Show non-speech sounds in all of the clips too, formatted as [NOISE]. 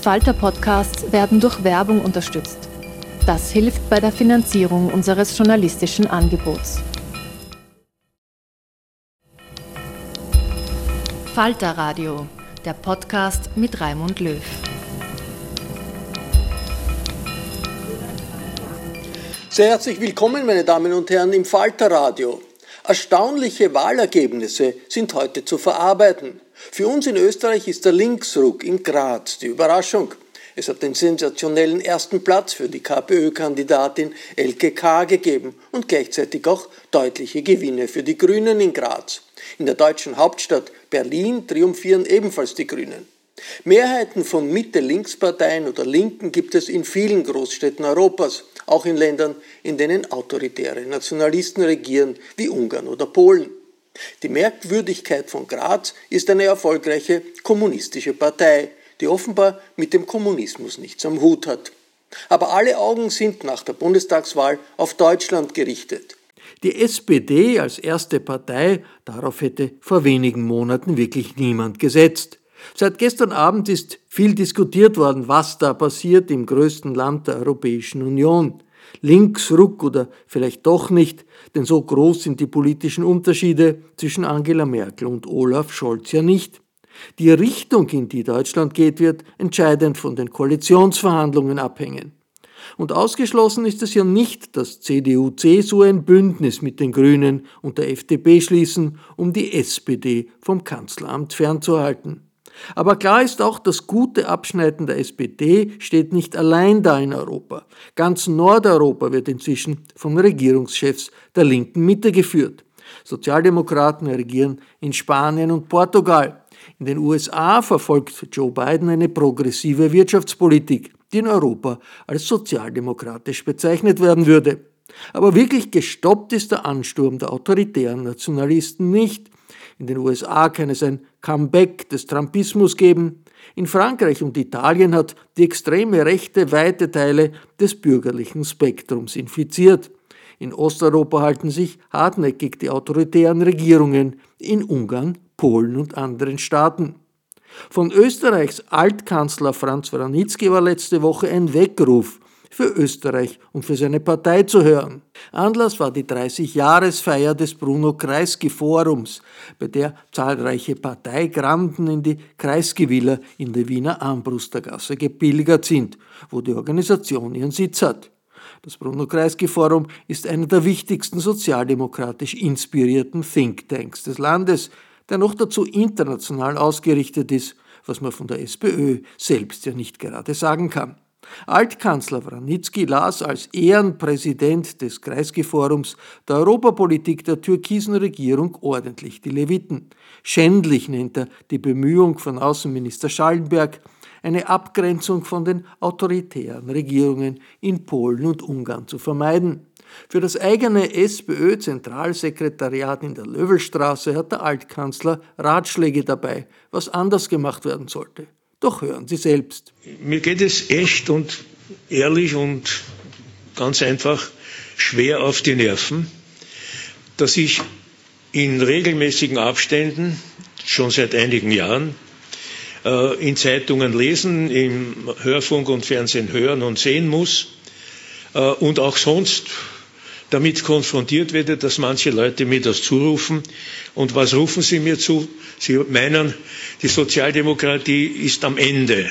Falter-Podcasts werden durch Werbung unterstützt. Das hilft bei der Finanzierung unseres journalistischen Angebots. Falter Radio, der Podcast mit Raimund Löw. Sehr herzlich willkommen, meine Damen und Herren, im Falter Radio. Erstaunliche Wahlergebnisse sind heute zu verarbeiten. Für uns in Österreich ist der Linksruck in Graz die Überraschung. Es hat den sensationellen ersten Platz für die KPÖ-Kandidatin Elke K. gegeben und gleichzeitig auch deutliche Gewinne für die Grünen in Graz. In der deutschen Hauptstadt Berlin triumphieren ebenfalls die Grünen. Mehrheiten von Mitte-Links-Parteien oder Linken gibt es in vielen Großstädten Europas, auch in Ländern, in denen autoritäre Nationalisten regieren, wie Ungarn oder Polen. Die Merkwürdigkeit von Graz ist eine erfolgreiche kommunistische Partei, die offenbar mit dem Kommunismus nichts am Hut hat. Aber alle Augen sind nach der Bundestagswahl auf Deutschland gerichtet. Die SPD als erste Partei, darauf hätte vor wenigen Monaten wirklich niemand gesetzt. Seit gestern Abend ist viel diskutiert worden, was da passiert im größten Land der Europäischen Union. Linksruck oder vielleicht doch nicht, denn so groß sind die politischen Unterschiede zwischen Angela Merkel und Olaf Scholz ja nicht. Die Richtung, in die Deutschland geht, wird entscheidend von den Koalitionsverhandlungen abhängen. Und ausgeschlossen ist es ja nicht, dass CDU-CSU ein Bündnis mit den Grünen und der FDP schließen, um die SPD vom Kanzleramt fernzuhalten. Aber klar ist auch, das gute Abschneiden der SPD steht nicht allein da in Europa. Ganz Nordeuropa wird inzwischen von Regierungschefs der linken Mitte geführt. Sozialdemokraten regieren in Spanien und Portugal. In den USA verfolgt Joe Biden eine progressive Wirtschaftspolitik, die in Europa als sozialdemokratisch bezeichnet werden würde. Aber wirklich gestoppt ist der Ansturm der autoritären Nationalisten nicht. In den USA kann es ein Comeback des Trumpismus geben. In Frankreich und Italien hat die extreme Rechte weite Teile des bürgerlichen Spektrums infiziert. In Osteuropa halten sich hartnäckig die autoritären Regierungen in Ungarn, Polen und anderen Staaten. Von Österreichs Altkanzler Franz Wranitzky war letzte Woche ein Weckruf für Österreich und für seine Partei zu hören. Anlass war die 30-Jahresfeier des Bruno Kreisky Forums, bei der zahlreiche Parteigranden in die Kreisky-Villa in der Wiener Armbrustergasse gepilgert sind, wo die Organisation ihren Sitz hat. Das Bruno Kreisky Forum ist einer der wichtigsten sozialdemokratisch inspirierten Thinktanks des Landes, der noch dazu international ausgerichtet ist, was man von der SPÖ selbst ja nicht gerade sagen kann. Altkanzler Wranitzky las als Ehrenpräsident des Kreisky-Forums der Europapolitik der türkisen Regierung ordentlich die Leviten. Schändlich nennt er die Bemühung von Außenminister Schallenberg, eine Abgrenzung von den autoritären Regierungen in Polen und Ungarn zu vermeiden. Für das eigene SPÖ-Zentralsekretariat in der Löwelstraße hat der Altkanzler Ratschläge dabei, was anders gemacht werden sollte. Doch hören Sie selbst. Mir geht es echt und ehrlich und ganz einfach schwer auf die Nerven, dass ich in regelmäßigen Abständen, schon seit einigen Jahren, äh, in Zeitungen lesen, im Hörfunk und Fernsehen hören und sehen muss äh, und auch sonst damit konfrontiert werde, dass manche Leute mir das zurufen. Und was rufen sie mir zu? Sie meinen, die Sozialdemokratie ist am Ende.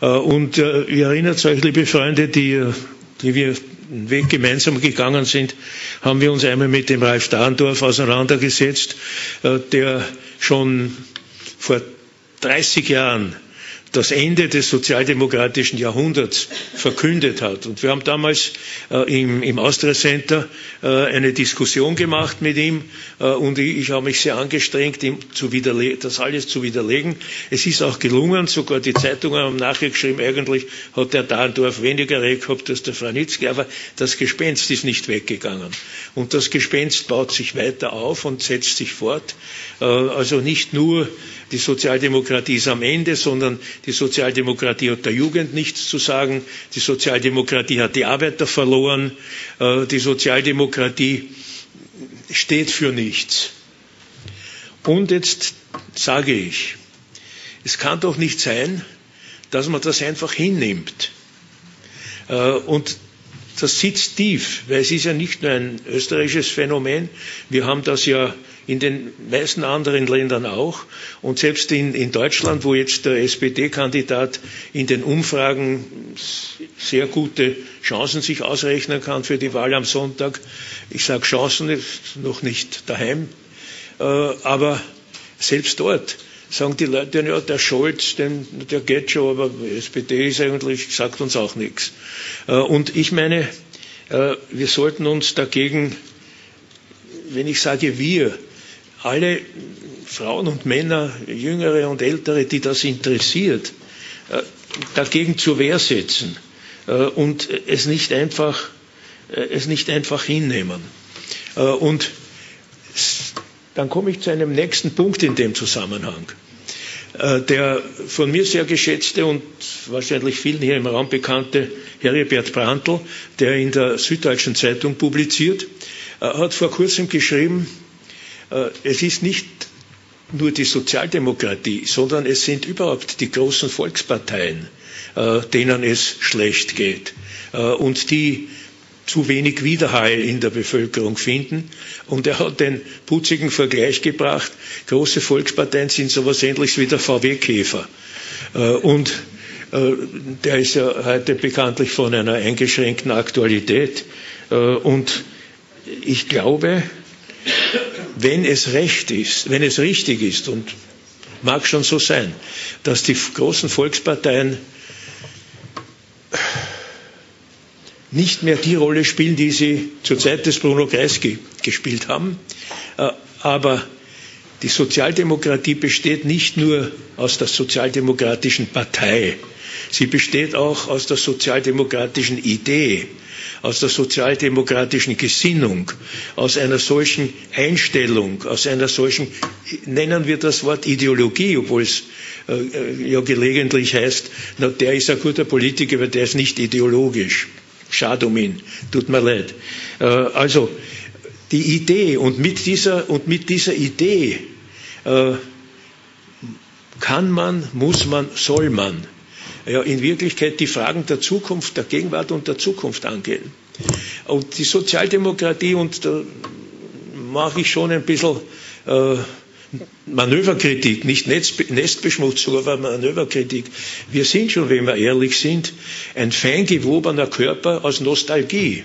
Äh, und äh, ihr erinnert euch, liebe Freunde, die, die wir den Weg gemeinsam gegangen sind, haben wir uns einmal mit dem Ralf Dahndorf auseinandergesetzt, äh, der schon vor 30 Jahren das Ende des sozialdemokratischen Jahrhunderts verkündet hat. Und wir haben damals äh, im, im Austria Center äh, eine Diskussion gemacht mit ihm äh, und ich, ich habe mich sehr angestrengt, ihm zu das alles zu widerlegen. Es ist auch gelungen, sogar die Zeitungen haben nachgeschrieben, eigentlich hat der Dahndorf weniger Recht gehabt als der Franitzky, aber das Gespenst ist nicht weggegangen. Und das Gespenst baut sich weiter auf und setzt sich fort. Äh, also nicht nur die Sozialdemokratie ist am Ende, sondern die Sozialdemokratie hat der Jugend nichts zu sagen. Die Sozialdemokratie hat die Arbeiter verloren. Äh, die Sozialdemokratie steht für nichts. Und jetzt sage ich, es kann doch nicht sein, dass man das einfach hinnimmt. Und das sitzt tief, weil es ist ja nicht nur ein österreichisches Phänomen. Wir haben das ja in den meisten anderen Ländern auch. Und selbst in, in Deutschland, wo jetzt der SPD-Kandidat in den Umfragen sehr gute Chancen sich ausrechnen kann für die Wahl am Sonntag. Ich sage Chancen, ist noch nicht daheim. Äh, aber selbst dort sagen die Leute, ja, der Scholz, den, der geht schon, aber SPD ist eigentlich, sagt uns auch nichts. Äh, und ich meine, äh, wir sollten uns dagegen, wenn ich sage wir, alle Frauen und Männer, Jüngere und Ältere, die das interessiert, äh, dagegen zur Wehr setzen und es nicht einfach, es nicht einfach hinnehmen. Und dann komme ich zu einem nächsten Punkt in dem Zusammenhang. Äh, der von mir sehr geschätzte und wahrscheinlich vielen hier im Raum bekannte Heribert Brandl, der in der Süddeutschen Zeitung publiziert, äh, hat vor kurzem geschrieben, äh, es ist nicht nur die Sozialdemokratie, sondern es sind überhaupt die großen Volksparteien, denen es schlecht geht und die zu wenig Widerhall in der Bevölkerung finden. Und er hat den putzigen Vergleich gebracht, große Volksparteien sind so etwas ähnliches wie der VW-Käfer. Äh, und äh, der ist ja heute bekanntlich von einer eingeschränkten Aktualität. Äh, und ich glaube, wenn es recht ist, wenn es richtig ist, und mag schon so sein, dass die großen Volksparteien nicht mehr die Rolle spielen, die sie zur Zeit des Bruno Kreisky gespielt haben. Äh, aber die Sozialdemokratie besteht nicht nur aus der sozialdemokratischen Partei, sie besteht auch aus der sozialdemokratischen Idee, aus der sozialdemokratischen Gesinnung, aus einer solchen Einstellung, aus einer solchen, nennen wir das Wort Ideologie, obwohl es äh, ja gelegentlich heißt, na, der ist ein guter Politiker, aber der ist nicht ideologisch. Schade um ihn, tut mir leid. Äh, also die Idee und mit dieser, und mit dieser Idee äh, kann man, muss man, soll man ja, in Wirklichkeit die Fragen der Zukunft, der Gegenwart und der Zukunft angehen. Und die Sozialdemokratie, und da mache ich schon ein bisschen äh, Manöverkritik, nicht Nestbeschmutzung, aber Manöverkritik. Wir sind schon, wenn wir ehrlich sind, ein fein gewobener Körper aus Nostalgie.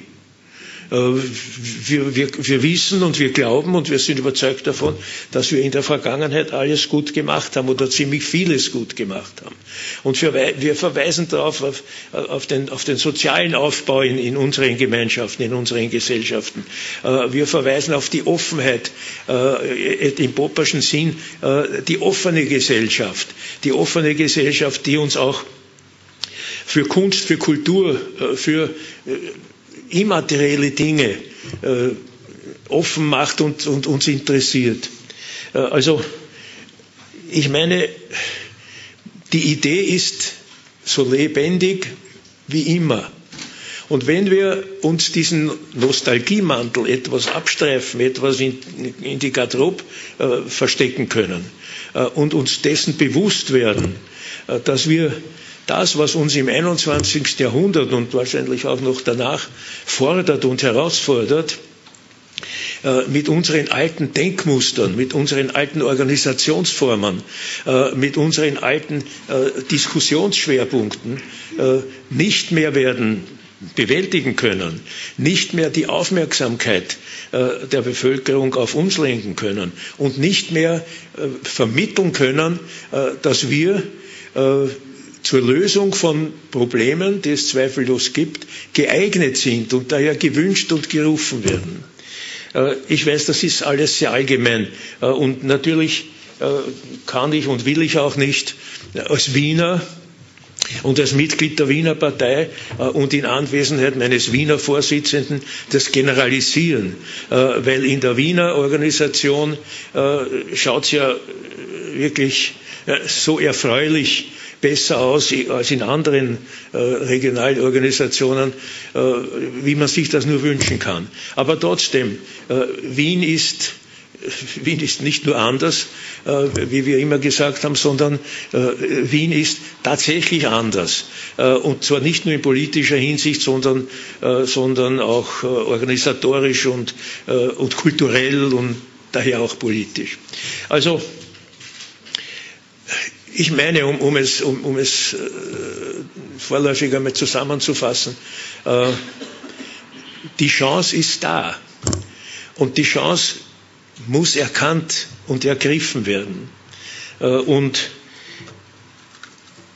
Äh, wir, wir, wir wissen und wir glauben und wir sind überzeugt davon, dass wir in der Vergangenheit alles gut gemacht haben oder ziemlich vieles gut gemacht haben. Und wir, wir verweisen darauf, auf, auf, den, auf den sozialen Aufbau in, in unseren Gemeinschaften, in unseren Gesellschaften. Äh, wir verweisen auf die Offenheit äh, im Popperschen Sinn, die offene Gesellschaft, die offene Gesellschaft, die uns auch für Kunst, für Kultur, für immaterielle Dinge äh, offen macht und, und uns interessiert. Äh, also ich meine, die Idee ist so lebendig wie immer. Und wenn wir uns diesen Nostalgiemantel etwas abstreifen, etwas in, in die Garderobe äh, verstecken können äh, und uns dessen bewusst werden, äh, dass wir das, was uns im 21. Jahrhundert und wahrscheinlich auch noch danach fordert und herausfordert, äh, mit unseren alten Denkmustern, mit unseren alten Organisationsformen, äh, mit unseren alten äh, Diskussionsschwerpunkten nicht mehr werden bewältigen können, nicht mehr die Aufmerksamkeit der Bevölkerung auf uns lenken können und nicht mehr vermitteln können, dass wir zur Lösung von Problemen, die es zweifellos gibt, geeignet sind und daher gewünscht und gerufen werden. Äh, ich weiß, das ist alles sehr allgemein äh, und natürlich äh, kann ich und will ich auch nicht als Wiener und als Mitglied der Wiener Partei und in Anwesenheit meines Wiener Vorsitzenden das generalisieren, weil in der Wiener Organisation schaut es ja wirklich so erfreulich besser aus als in anderen äh, Regionalorganisationen, äh, wie man sich das nur wünschen kann. Aber trotzdem, äh, Wien ist Wien ist nicht nur anders, wie wir immer gesagt haben, sondern Wien ist tatsächlich anders. Und zwar nicht nur in politischer Hinsicht, sondern, sondern auch organisatorisch und, und kulturell und daher auch politisch. Also ich meine, um, um es, um, um es äh, vorläufig einmal zusammenzufassen, äh, die Chance ist da. Und die Chance muss erkannt und ergriffen werden. Äh, und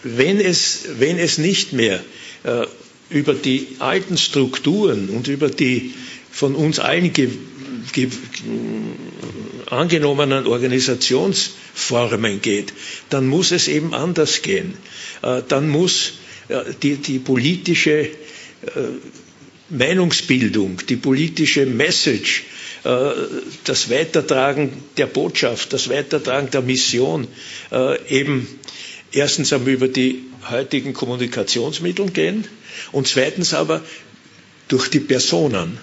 wenn es, wenn es nicht mehr äh, über die alten Strukturen und über die von uns allen ge, ge, angenommenen Organisationsformen geht, dann muss es eben anders gehen. Äh, dann muss die, die politische Meinungsbildung, die politische Message äh, das Weitertragen der Botschaft, das Weitertragen der Mission äh, eben erstens einmal über die heutigen Kommunikationsmittel gehen und zweitens aber durch die Personen.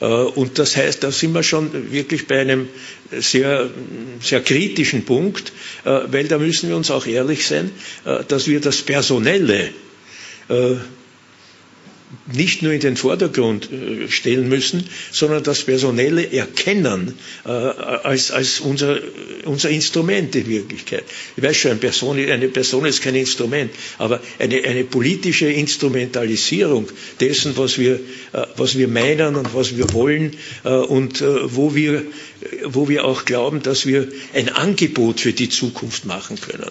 Äh, und das heißt, da sind wir schon wirklich bei einem sehr, sehr kritischen Punkt, weil da müssen wir uns auch ehrlich sein, dass wir das Personelle nicht nur in den Vordergrund äh, stellen müssen, sondern das Personelle erkennen äh, als, als unser, unser Instrument in Wirklichkeit. Ich weiß schon, eine Person, eine Person ist kein Instrument, aber eine, eine politische Instrumentalisierung dessen, was wir, äh, was wir meinen und was wir wollen und wo wir, wo wir auch glauben, dass wir ein Angebot für die Zukunft machen können.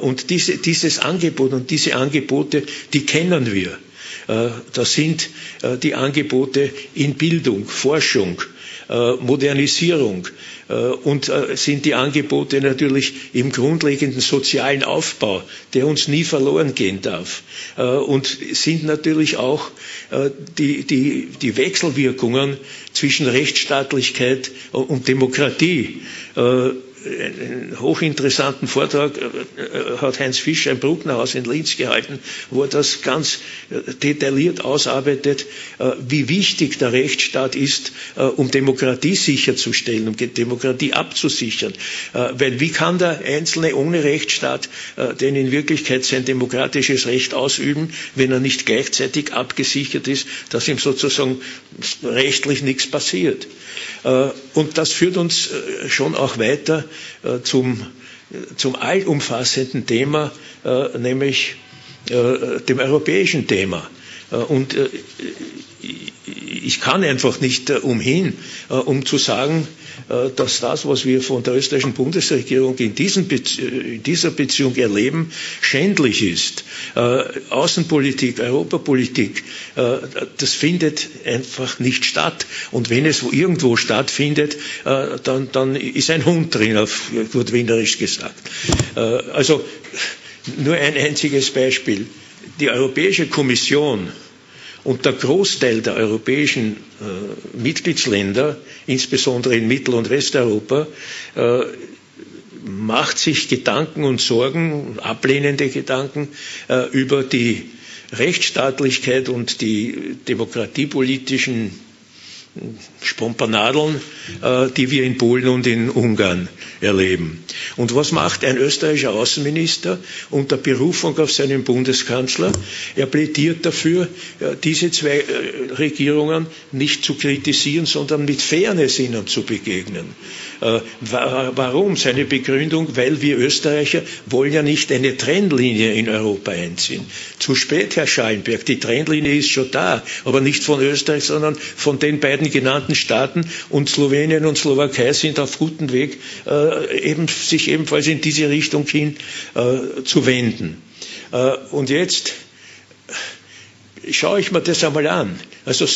Und diese, dieses Angebot und diese Angebote, die kennen wir. Äh, das sind äh, die Angebote in Bildung, Forschung, äh, Modernisierung und sind die Angebote natürlich im grundlegenden sozialen Aufbau, der uns nie verloren gehen darf. Und sind natürlich auch die, die, die Wechselwirkungen zwischen Rechtsstaatlichkeit und Demokratie einen hochinteressanten Vortrag äh, äh, hat Heinz Fischer im Brucknerhaus in Linz gehalten, wo er das ganz äh, detailliert ausarbeitet, wie wichtig der Rechtsstaat ist, um Demokratie sicherzustellen, um Demokratie abzusichern. Weil wie kann der Einzelne ohne Rechtsstaat denn in Wirklichkeit sein demokratisches Recht ausüben, wenn er nicht gleichzeitig abgesichert ist, dass ihm sozusagen rechtlich nichts passiert. Und das führt uns schon auch weiter zum, zum allumfassenden Thema, äh, nämlich äh, dem europäischen Thema. Und ich kann einfach nicht umhin, um zu sagen, äh, dass das, was wir von der österreichischen Bundesregierung in, diesen Be äh, in dieser Beziehung erleben, schändlich ist. Äh, Außenpolitik, Europapolitik, das findet einfach nicht statt. Und wenn es irgendwo stattfindet, dann, dann ist ein Hund drin, auf gut wienerisch gesagt. Also nur ein einziges Beispiel. Die Europäische Kommission und der Großteil der europäischen äh, Mitgliedsländer, insbesondere in Mittel- und Westeuropa, äh, macht sich Gedanken und Sorgen, ablehnende Gedanken äh, über die Rechtsstaatlichkeit und die demokratiepolitischen Spompanadeln, äh, die wir in Polen und in Ungarn erleben. Und was macht ein österreichischer Außenminister unter Berufung auf seinen Bundeskanzler? Er plädiert dafür, äh, diese zwei äh, Regierungen nicht zu kritisieren, sondern mit Fairness ihnen zu begegnen. Warum? Seine Begründung, weil wir Österreicher wollen ja nicht eine Trennlinie in Europa einziehen. Zu spät, Herr Schallenberg, die Trennlinie ist schon da, aber nicht von Österreich, sondern von den beiden beiden genannten Staaten und Slowenien und Slowakei sind auf gutem Weg, äh, eben, sich ebenfalls in diese Richtung hin äh, zu wenden. Äh, und jetzt schaue ich mir das einmal an. Also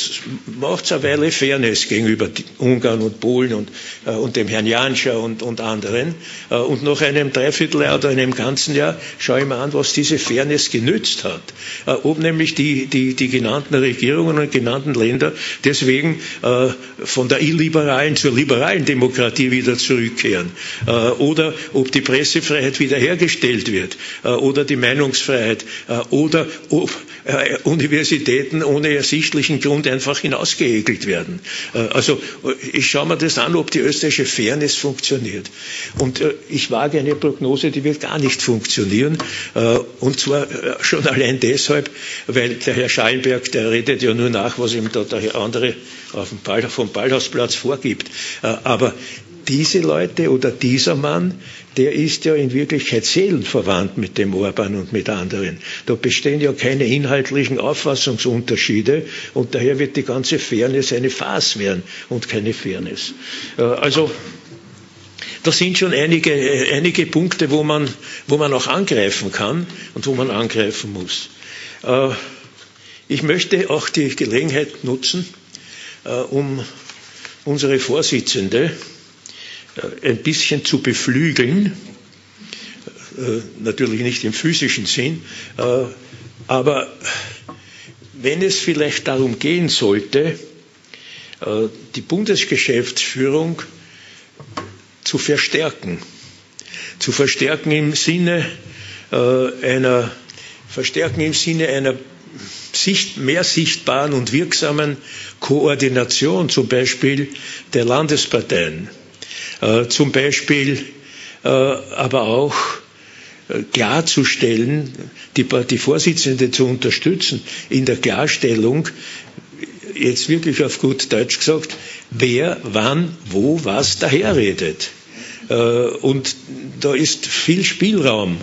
macht eine Weile Fairness gegenüber Ungarn und Polen und, äh, und dem Herrn Janscher und, und anderen. Äh, und nach einem Dreivierteljahr oder einem ganzen Jahr schaue ich mir an, was diese Fairness genützt hat. Äh, ob nämlich die, die, die genannten Regierungen und genannten Länder deswegen äh, von der illiberalen zur liberalen Demokratie wieder zurückkehren. Äh, oder ob die Pressefreiheit wiederhergestellt wird. Äh, oder die Meinungsfreiheit. oder ob Universitäten Universitäten ohne ersichtlichen Grund einfach hinausgeekelt werden. Äh, also ich schaue mir das an, ob die österreichische Fairness funktioniert. Und äh, ich wage eine Prognose, die wird gar nicht funktionieren. Äh, und zwar schon allein deshalb, weil der Herr Schallenberg, der redet ja nur nach, was ihm da der andere auf dem Ball, vom Ballhausplatz vorgibt. Aber diese Leute oder dieser Mann, der ist ja in Wirklichkeit seelenverwandt mit dem Orban und mit anderen. Da bestehen ja keine inhaltlichen Auffassungsunterschiede und daher wird die ganze Fairness eine Farce werden und keine Fairness. Äh, also das sind schon einige, einige Punkte, wo man, wo man auch angreifen kann und wo man angreifen muss. Äh, ich möchte auch die Gelegenheit nutzen, äh, um unsere Vorsitzende, äh, ein bisschen zu beflügeln, äh, natürlich nicht im physischen Sinn, äh, aber wenn es vielleicht darum gehen sollte, die Bundesgeschäftsführung zu verstärken, zu verstärken im Sinne einer verstärken im Sinne einer mehr sichtbaren und wirksamen Koordination, zum Beispiel der Landesparteien. äh, zum Beispiel äh, aber auch äh, klarzustellen, die, die Vorsitzende zu unterstützen in der Klarstellung, jetzt wirklich auf gut Deutsch gesagt, wer, wann, wo, was daherredet. Und da ist viel Spielraum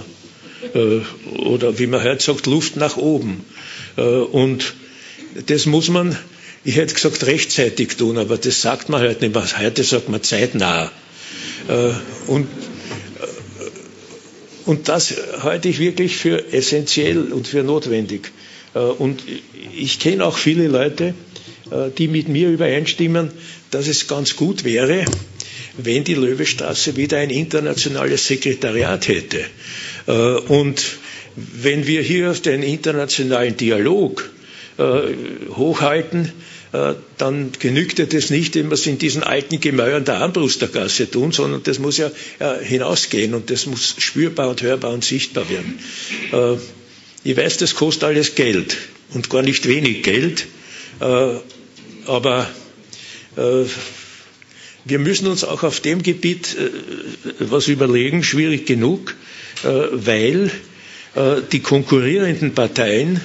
oder wie man heute sagt, Luft nach oben. Und das muss man, ich hätte gesagt, rechtzeitig tun, aber das sagt man heute nicht mehr. Heute sagt man zeitnah. Äh, und, äh, und das halte ich wirklich für essentiell und für notwendig. Äh, und ich kenne auch viele Leute, die mit mir übereinstimmen, dass es ganz gut wäre, wenn die Löwestraße wieder ein internationales Sekretariat hätte. Und wenn wir hier den internationalen Dialog hochhalten, dann genügt ja das nicht, wenn wir es in diesen alten Gemäuern der Armbrustergasse tun, sondern das muss ja hinausgehen und das muss spürbar und hörbar und sichtbar werden. Äh, ich weiß, das kostet alles Geld und gar nicht wenig Geld, äh, aber wir müssen uns auch auf dem Gebiet was überlegen, schwierig genug, weil die konkurrierenden Parteien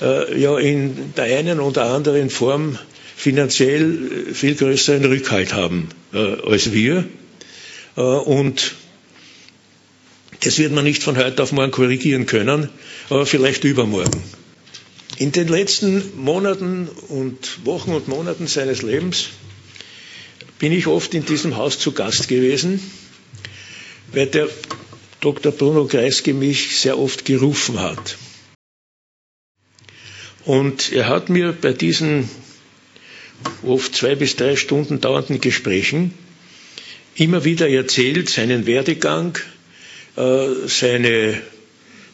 äh, ja in der einen oder anderen Form finanziell viel größeren Rückhalt haben äh, als wir. Äh, und das wird man nicht von heute auf morgen korrigieren können, aber vielleicht übermorgen. In den letzten Monaten und Wochen und Monaten seines Lebens bin ich oft in diesem Haus zu Gast gewesen, weil der Dr. Bruno Kreisky mich sehr oft gerufen hat. Und er hat mir bei diesen oft zwei bis drei Stunden dauernden Gesprächen immer wieder erzählt, seinen Werdegang, äh, seine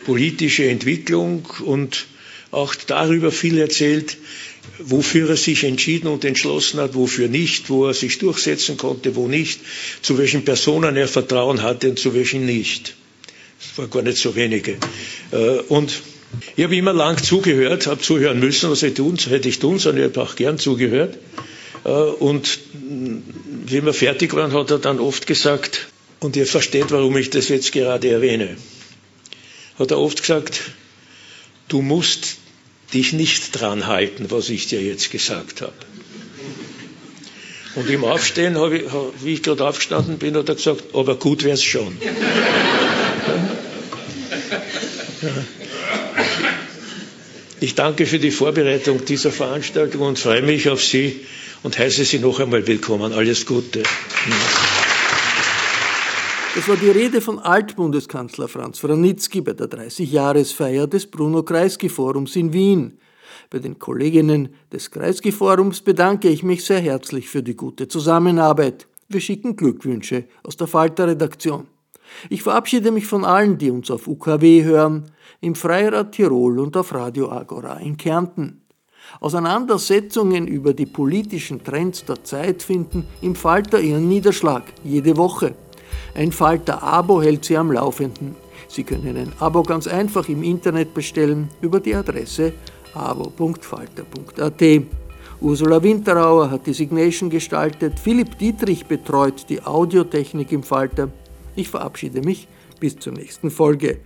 politische Entwicklung und auch darüber viel erzählt, wofür er sich entschieden und entschlossen hat, wofür nicht, wo er sich durchsetzen konnte, wo nicht, zu welchen Personen er Vertrauen hatte und zu welchen nicht. Das waren gar nicht so wenige. Äh, und ich habe immer lang zugehört, habe zuhören müssen, was ich tun, hätte ich tun sollen, ich habe auch gern zugehört. Äh, und wie wir fertig waren, hat er dann oft gesagt, und ihr versteht, warum ich das jetzt gerade erwähne, hat er oft gesagt, du musst dich nicht dran halten, was ich dir jetzt gesagt habe. Und im Aufstehen, ich, wie ich gerade aufgestanden bin, hat er gesagt, aber gut wäre es schon. Ja. [LAUGHS] Ich danke für die Vorbereitung dieser Veranstaltung und freue mich auf Sie und heiße Sie noch einmal willkommen. Alles Gute. Das war die Rede von Altbundeskanzler Franz Wranitzky bei der 30-Jahresfeier des Bruno Kreisky-Forums in Wien. Bei den Kolleginnen des Kreisky-Forums bedanke ich mich sehr herzlich für die gute Zusammenarbeit. Wir schicken Glückwünsche aus der Falter-Redaktion. Ich verabschiede mich von allen, die uns auf UKW hören im Freirad Tirol und auf Radio Agora in Kärnten. Auseinandersetzungen über die politischen Trends der Zeit finden im Falter ihren Niederschlag jede Woche. Ein Falter-Abo hält sie am Laufenden. Sie können ein Abo ganz einfach im Internet bestellen über die Adresse avo.falter.at. Ursula Winterauer hat die Signation gestaltet, Philipp Dietrich betreut die Audiotechnik im Falter. Ich verabschiede mich bis zur nächsten Folge.